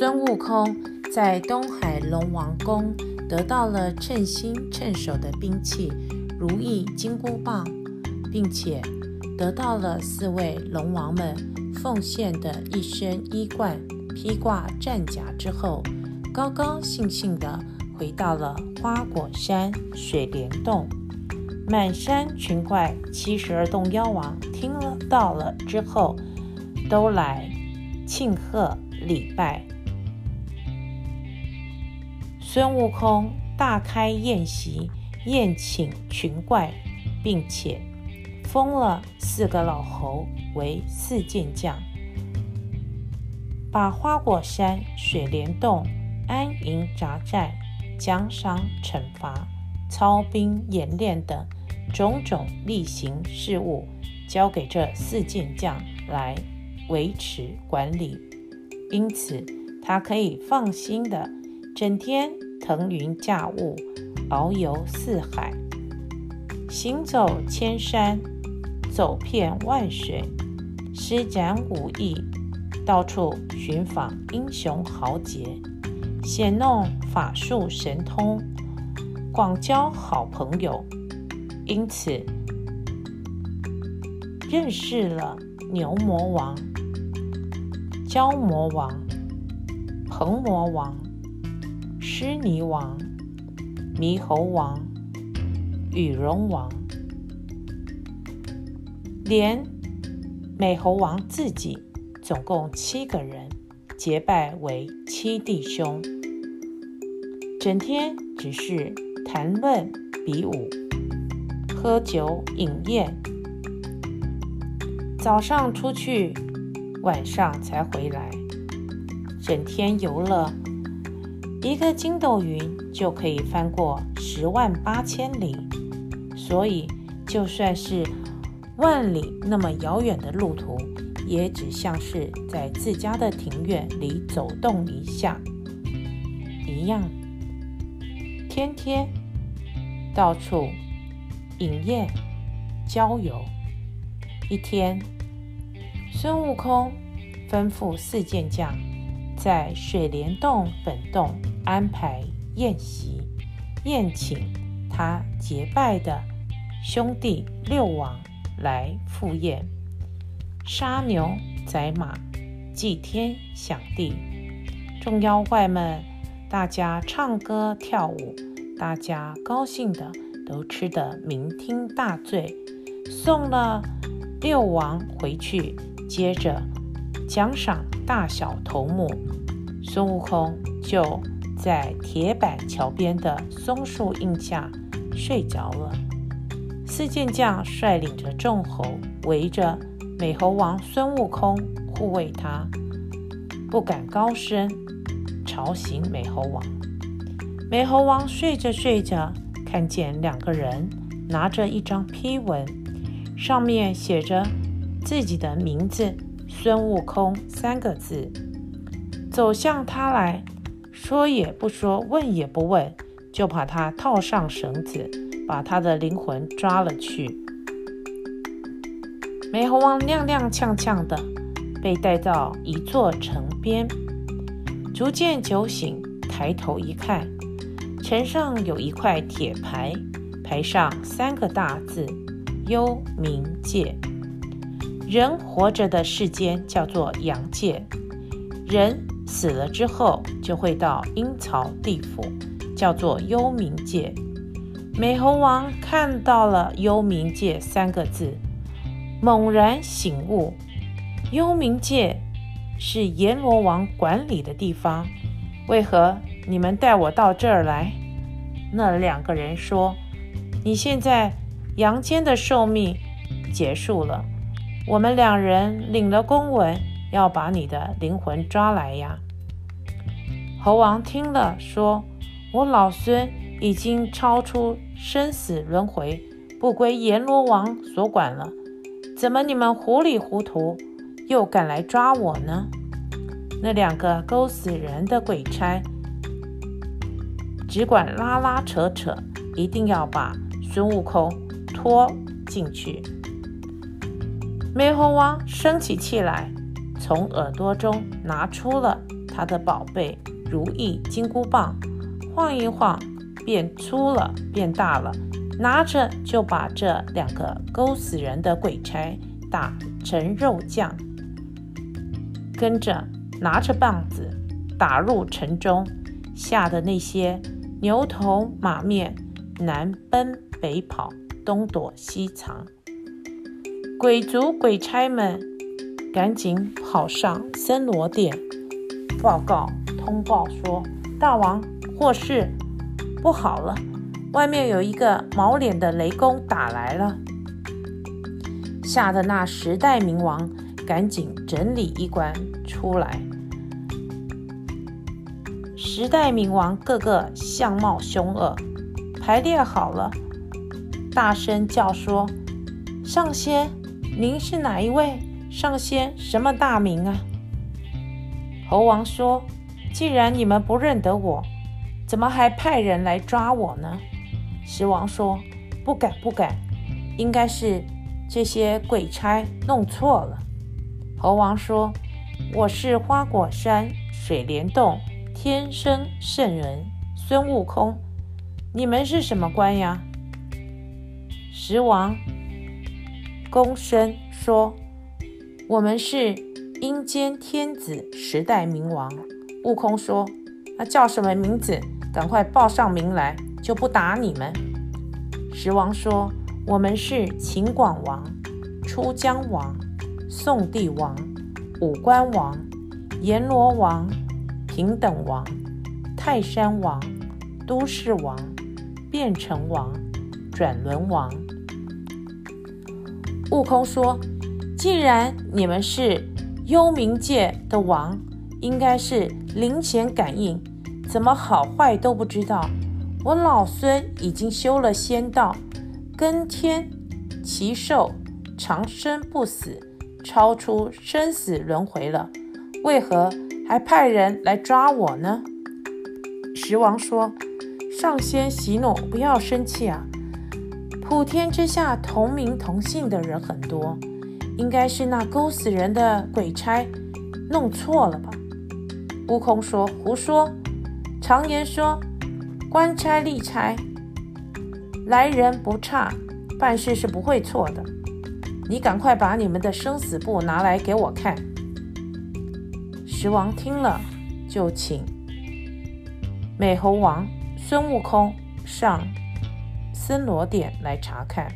孙悟空在东海龙王宫得到了称心称手的兵器如意金箍棒，并且得到了四位龙王们奉献的一身衣冠，披挂战甲之后，高高兴兴地回到了花果山水帘洞。满山群怪七十二洞妖王听了到了之后，都来庆贺礼拜。孙悟空大开宴席，宴请群怪，并且封了四个老猴为四健将，把花果山水帘洞安营扎寨、奖赏惩罚、操兵演练等。种种例行事务交给这四健将来维持管理，因此他可以放心的整天腾云驾雾，遨游四海，行走千山，走遍万水，施展武艺，到处寻访英雄豪杰，显弄法术神通，广交好朋友。因此，认识了牛魔王、蛟魔王、鹏魔王、狮尼王、猕猴王、羽绒王，连美猴王自己，总共七个人，结拜为七弟兄，整天只是谈论比武。喝酒饮宴，早上出去，晚上才回来，整天游乐，一个筋斗云就可以翻过十万八千里，所以就算是万里那么遥远的路途，也只像是在自家的庭院里走动一下一样，天天到处。饮宴、郊游。一天，孙悟空吩咐四健将在水帘洞本洞安排宴席，宴请他结拜的兄弟六王来赴宴，杀牛宰马，祭天享地。众妖怪们，大家唱歌跳舞，大家高兴的。都吃得酩酊大醉，送了六王回去，接着奖赏大小头目。孙悟空就在铁板桥边的松树荫下睡着了。四健将率领着众猴围着美猴王孙悟空护卫他，不敢高声吵醒美猴王。美猴王睡着睡着。看见两个人拿着一张批文，上面写着自己的名字“孙悟空”三个字，走向他来说也不说，问也不问，就把他套上绳子，把他的灵魂抓了去。美猴王踉踉跄跄的被带到一座城边，逐渐酒醒，抬头一看。城上有一块铁牌，牌上三个大字“幽冥界”。人活着的世间叫做阳界，人死了之后就会到阴曹地府，叫做幽冥界。美猴王看到了“幽冥界”三个字，猛然醒悟：幽冥界是阎罗王管理的地方，为何你们带我到这儿来？那两个人说：“你现在阳间的寿命结束了，我们两人领了公文，要把你的灵魂抓来呀。”猴王听了说：“我老孙已经超出生死轮回，不归阎罗王所管了，怎么你们糊里糊涂又敢来抓我呢？”那两个勾死人的鬼差。只管拉拉扯扯，一定要把孙悟空拖进去。美猴王生起气来，从耳朵中拿出了他的宝贝如意金箍棒，晃一晃变粗了，变大了，拿着就把这两个勾死人的鬼差打成肉酱，跟着拿着棒子打入城中，吓得那些牛头马面，南奔北跑，东躲西藏。鬼族鬼差们赶紧跑上森罗殿，报告通报说：“大王，祸事不好了，外面有一个毛脸的雷公打来了。”吓得那十代冥王赶紧整理衣冠出来。十代冥王个个相貌凶恶，排列好了，大声叫说：“上仙，您是哪一位？上仙什么大名啊？”猴王说：“既然你们不认得我，怎么还派人来抓我呢？”石王说：“不敢，不敢，应该是这些鬼差弄错了。”猴王说：“我是花果山水帘洞。”天生圣人孙悟空，你们是什么官呀？石王躬身说：“我们是阴间天子十代冥王。”悟空说：“那叫什么名字？赶快报上名来，就不打你们。”石王说：“我们是秦广王、出江王、宋帝王、五官王、阎罗王。”平等王、泰山王、都市王、变成王、转轮王。悟空说：“既然你们是幽冥界的王，应该是灵前感应，怎么好坏都不知道？我老孙已经修了仙道，跟天齐寿，长生不死，超出生死轮回了，为何？”还派人来抓我呢。石王说：“上仙息怒，不要生气啊。普天之下同名同姓的人很多，应该是那勾死人的鬼差弄错了吧？”悟空说：“胡说！常言说，官差吏差，来人不差，办事是不会错的。你赶快把你们的生死簿拿来给我看。”石王听了，就请美猴王孙悟空上森罗殿来查看。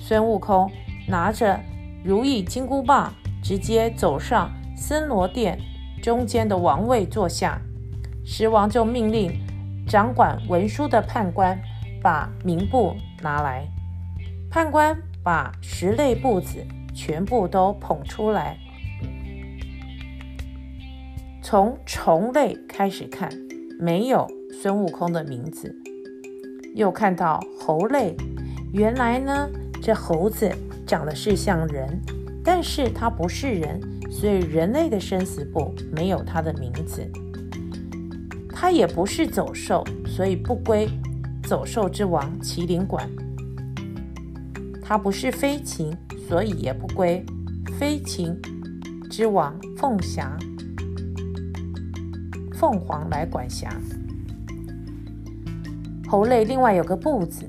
孙悟空拿着如意金箍棒，直接走上森罗殿中间的王位坐下。石王就命令掌管文书的判官把名簿拿来。判官把十类簿子全部都捧出来。从虫类开始看，没有孙悟空的名字。又看到猴类，原来呢，这猴子长得是像人，但是它不是人，所以人类的生死簿没有它的名字。它也不是走兽，所以不归走兽之王麒麟管。它不是飞禽，所以也不归飞禽之王凤霞。凤凰来管辖。猴类另外有个簿子，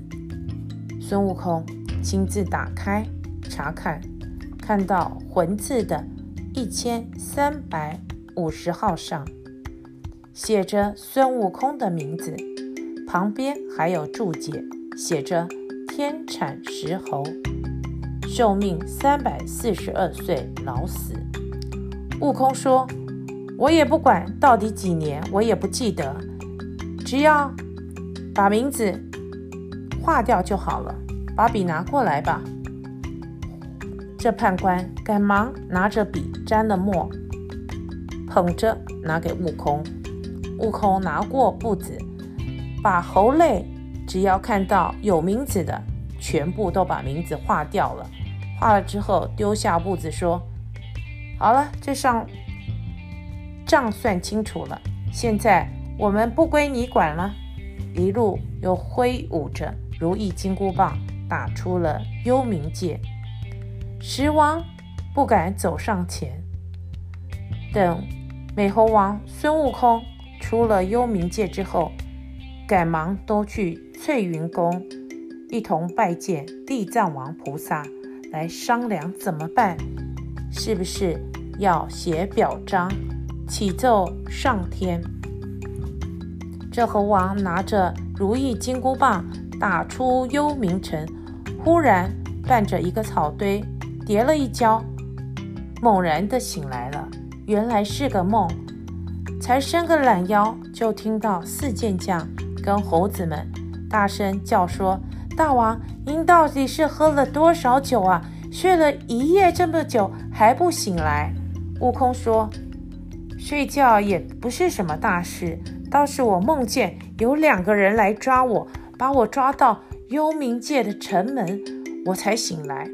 孙悟空亲自打开查看，看到魂字的一千三百五十号上写着孙悟空的名字，旁边还有注解，写着天产石猴，寿命三百四十二岁老死。悟空说。我也不管到底几年，我也不记得，只要把名字划掉就好了。把笔拿过来吧。这判官赶忙拿着笔沾了墨，捧着拿给悟空。悟空拿过簿子，把猴类只要看到有名字的，全部都把名字划掉了。划了之后，丢下簿子说：“好了，这上。”账算清楚了，现在我们不归你管了。一路又挥舞着如意金箍棒，打出了幽冥界。石王不敢走上前，等美猴王孙悟空出了幽冥界之后，赶忙都去翠云宫，一同拜见地藏王菩萨，来商量怎么办，是不是要写表彰，启奏上天？这猴王拿着如意金箍棒，打出幽冥城，忽然伴着一个草堆，跌了一跤，猛然的醒来了，原来是个梦。才伸个懒腰，就听到四健将跟猴子们大声叫说：“大王，您到底是喝了多少酒啊？睡了一夜这么久还不醒来？”悟空说：“睡觉也不是什么大事，倒是我梦见有两个人来抓我，把我抓到幽冥界的城门，我才醒来。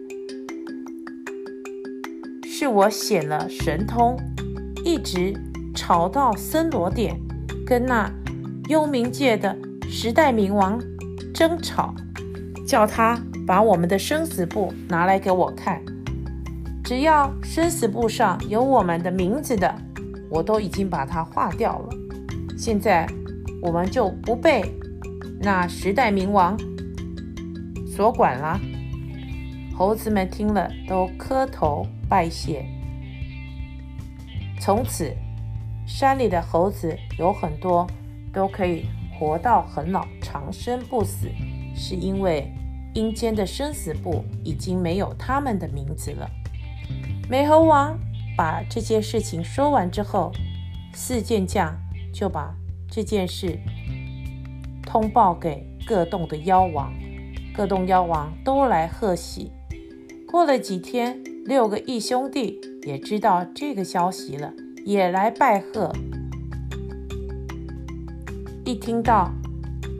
是我显了神通，一直。”吵到森罗殿，跟那幽冥界的十代冥王争吵，叫他把我们的生死簿拿来给我看。只要生死簿上有我们的名字的，我都已经把它划掉了。现在我们就不被那十代冥王所管了。猴子们听了都磕头拜谢，从此。山里的猴子有很多，都可以活到很老，长生不死，是因为阴间的生死簿已经没有他们的名字了。美猴王把这件事情说完之后，四健将就把这件事通报给各洞的妖王，各洞妖王都来贺喜。过了几天，六个义兄弟也知道这个消息了。也来拜贺。一听到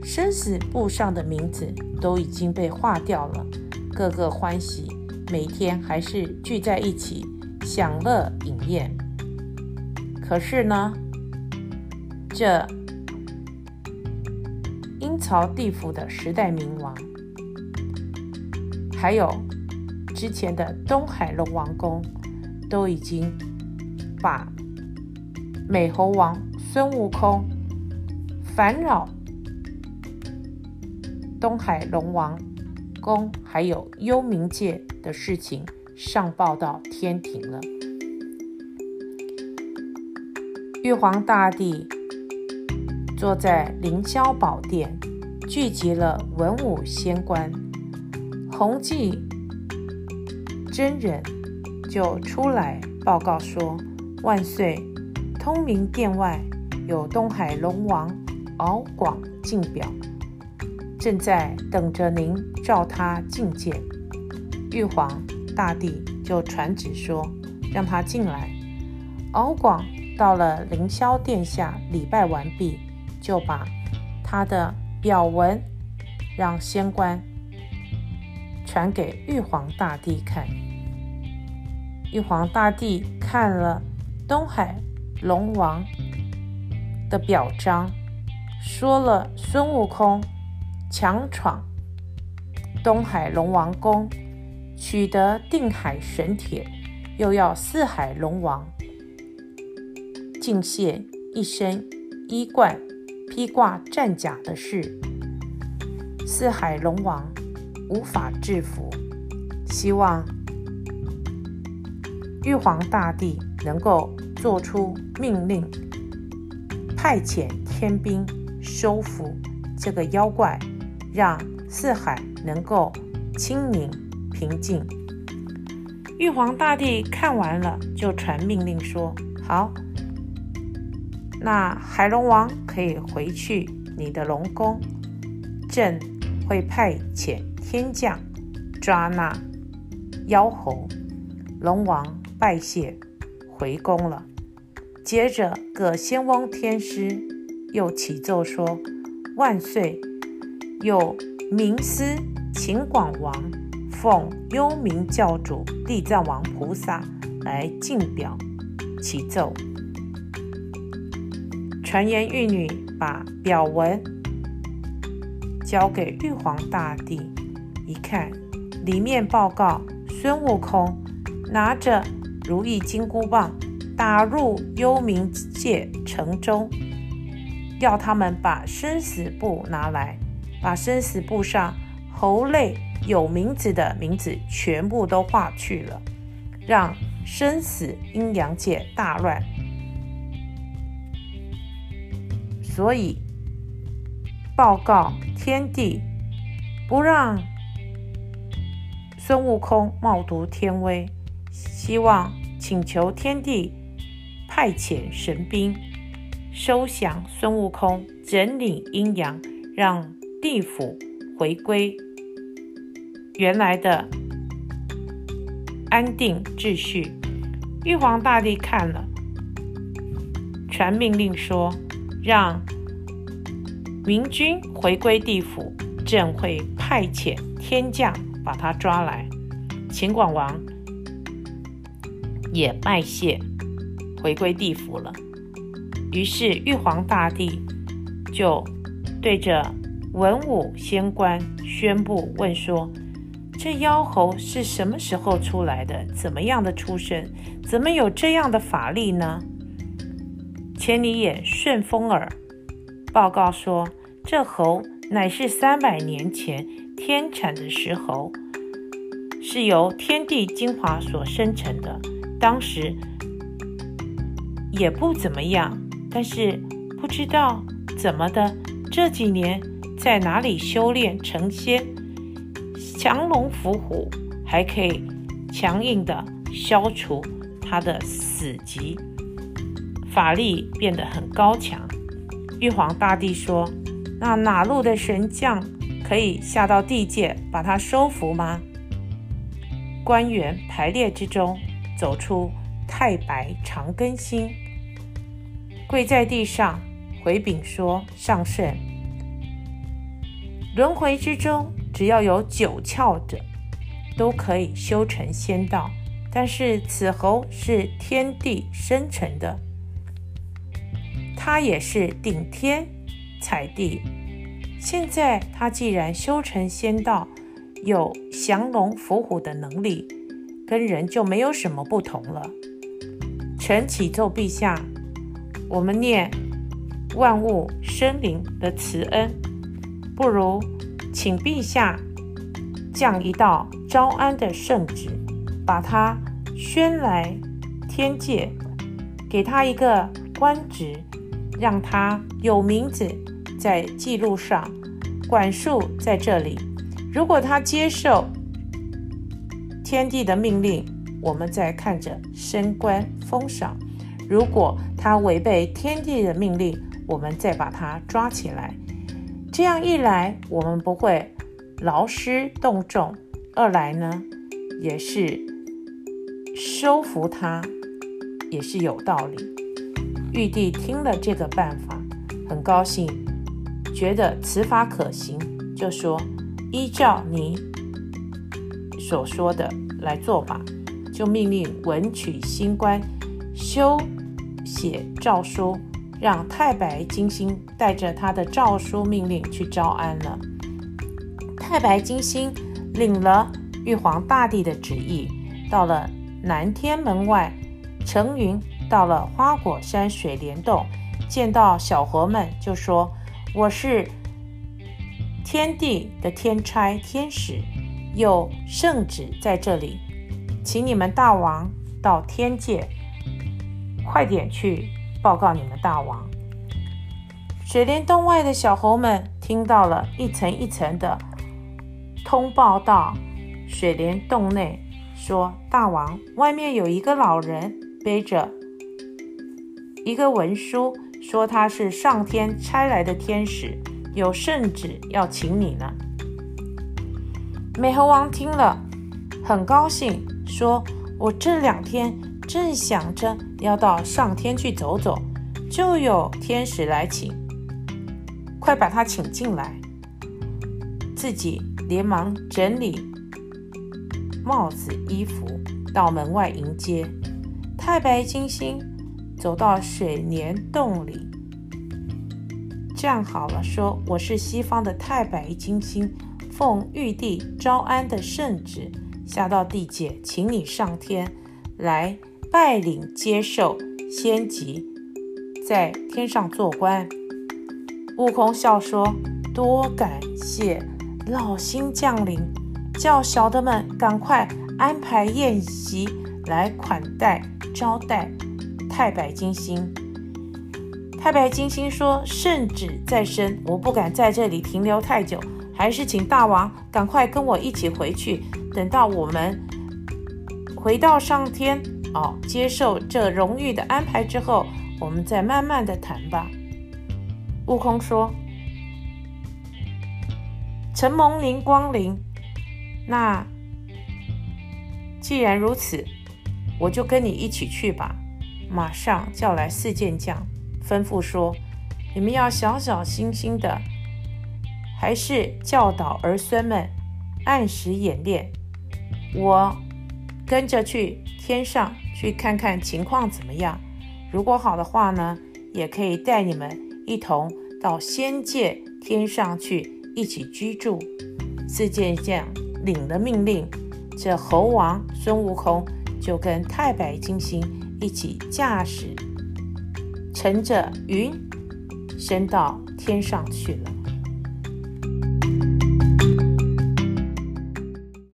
生死簿上的名字都已经被划掉了，个个欢喜，每天还是聚在一起享乐饮宴。可是呢，这阴曹地府的十代冥王，还有之前的东海龙王宫，都已经把。美猴王孙悟空烦扰东海龙王宫，还有幽冥界的事情上报到天庭了。玉皇大帝坐在凌霄宝殿，聚集了文武仙官，弘济真人就出来报告说：“万岁！”通明殿外有东海龙王敖广进表，正在等着您召他觐见。玉皇大帝就传旨说，让他进来。敖广到了凌霄殿下礼拜完毕，就把他的表文让仙官传给玉皇大帝看。玉皇大帝看了东海。龙王的表彰说了：孙悟空强闯东海龙王宫，取得定海神铁，又要四海龙王敬献一身衣冠、披挂战甲的事，四海龙王无法制服，希望玉皇大帝能够。做出命令，派遣天兵收服这个妖怪，让四海能够清明平静。玉皇大帝看完了，就传命令说：“好，那海龙王可以回去你的龙宫，朕会派遣天将抓那妖猴。”龙王拜谢，回宫了。接着，各仙翁天师又启奏说：“万岁！有明司秦广王奉幽冥教主地藏王菩萨来进表启奏。”传言玉女把表文交给玉皇大帝，一看，里面报告孙悟空拿着如意金箍棒。打入幽冥界城中，要他们把生死簿拿来，把生死簿上猴类有名字的名字全部都划去了，让生死阴阳界大乱。所以报告天帝，不让孙悟空冒读天威，希望请求天帝派遣神兵收降孙悟空，整理阴阳，让地府回归原来的安定秩序。玉皇大帝看了，传命令说。让明君回归地府，朕会派遣天将把他抓来。秦广王也拜谢，回归地府了。于是玉皇大帝就对着文武仙官宣布问说：“这妖猴是什么时候出来的？怎么样的出身？怎么有这样的法力呢？”千里眼顺风耳报告说：“这猴乃是三百年前天产的石猴，是由天地精华所生成的。当时也不怎么样，但是不知道怎么的，这几年在哪里修炼成仙，降龙伏虎，还可以强硬的消除他的死疾。”法力变得很高强，玉皇大帝说：“那哪路的神将可以下到地界把他收服吗？”官员排列之中，走出太白长庚星，跪在地上回禀说：“上圣，轮回之中，只要有九窍者，都可以修成仙道。但是此猴是天地生成的。”他也是顶天踩地，现在他既然修成仙道，有降龙伏虎的能力，跟人就没有什么不同了。臣启奏陛下，我们念万物生灵的慈恩，不如请陛下降一道招安的圣旨，把他宣来天界，给他一个官职。让他有名字在记录上，管束在这里。如果他接受天帝的命令，我们再看着升官封赏；如果他违背天帝的命令，我们再把他抓起来。这样一来，我们不会劳师动众；二来呢，也是收服他，也是有道理。玉帝听了这个办法，很高兴，觉得此法可行，就说：“依照你所说的来做吧。”就命令文曲星官修写诏书，让太白金星带着他的诏书命令去招安了。太白金星领了玉皇大帝的旨意，到了南天门外，乘云。到了花果山水帘洞，见到小猴们，就说：“我是天帝的天差天使，有圣旨在这里，请你们大王到天界，快点去报告你们大王。”水帘洞外的小猴们听到了一层一层的通报到水帘洞内，说：“大王，外面有一个老人背着。”一个文书说他是上天差来的天使，有圣旨要请你呢。美猴王听了很高兴，说：“我这两天正想着要到上天去走走，就有天使来请，快把他请进来。”自己连忙整理帽子衣服，到门外迎接太白金星。走到水帘洞里，站好了，说：“我是西方的太白金星，奉玉帝招安的圣旨，下到地界，请你上天来拜领接受仙籍，在天上做官。悟空笑说：“多感谢老星降临，叫小的们赶快安排宴席来款待招待太白金星。”太白金星说：“圣旨在身，我不敢在这里停留太久，还是请大王赶快跟我一起回去。等到我们回到上天，哦，接受这荣誉的安排之后，我们再慢慢的谈吧。”悟空说：“承蒙您光临，那既然如此，我就跟你一起去吧。”马上叫来四健将。吩咐说：“你们要小小心心的，还是教导儿孙们按时演练。我跟着去天上去看看情况怎么样。如果好的话呢，也可以带你们一同到仙界天上去一起居住。”四健将领了命令，这猴王孙悟空就跟太白金星一起驾驶。乘着云升到天上去了。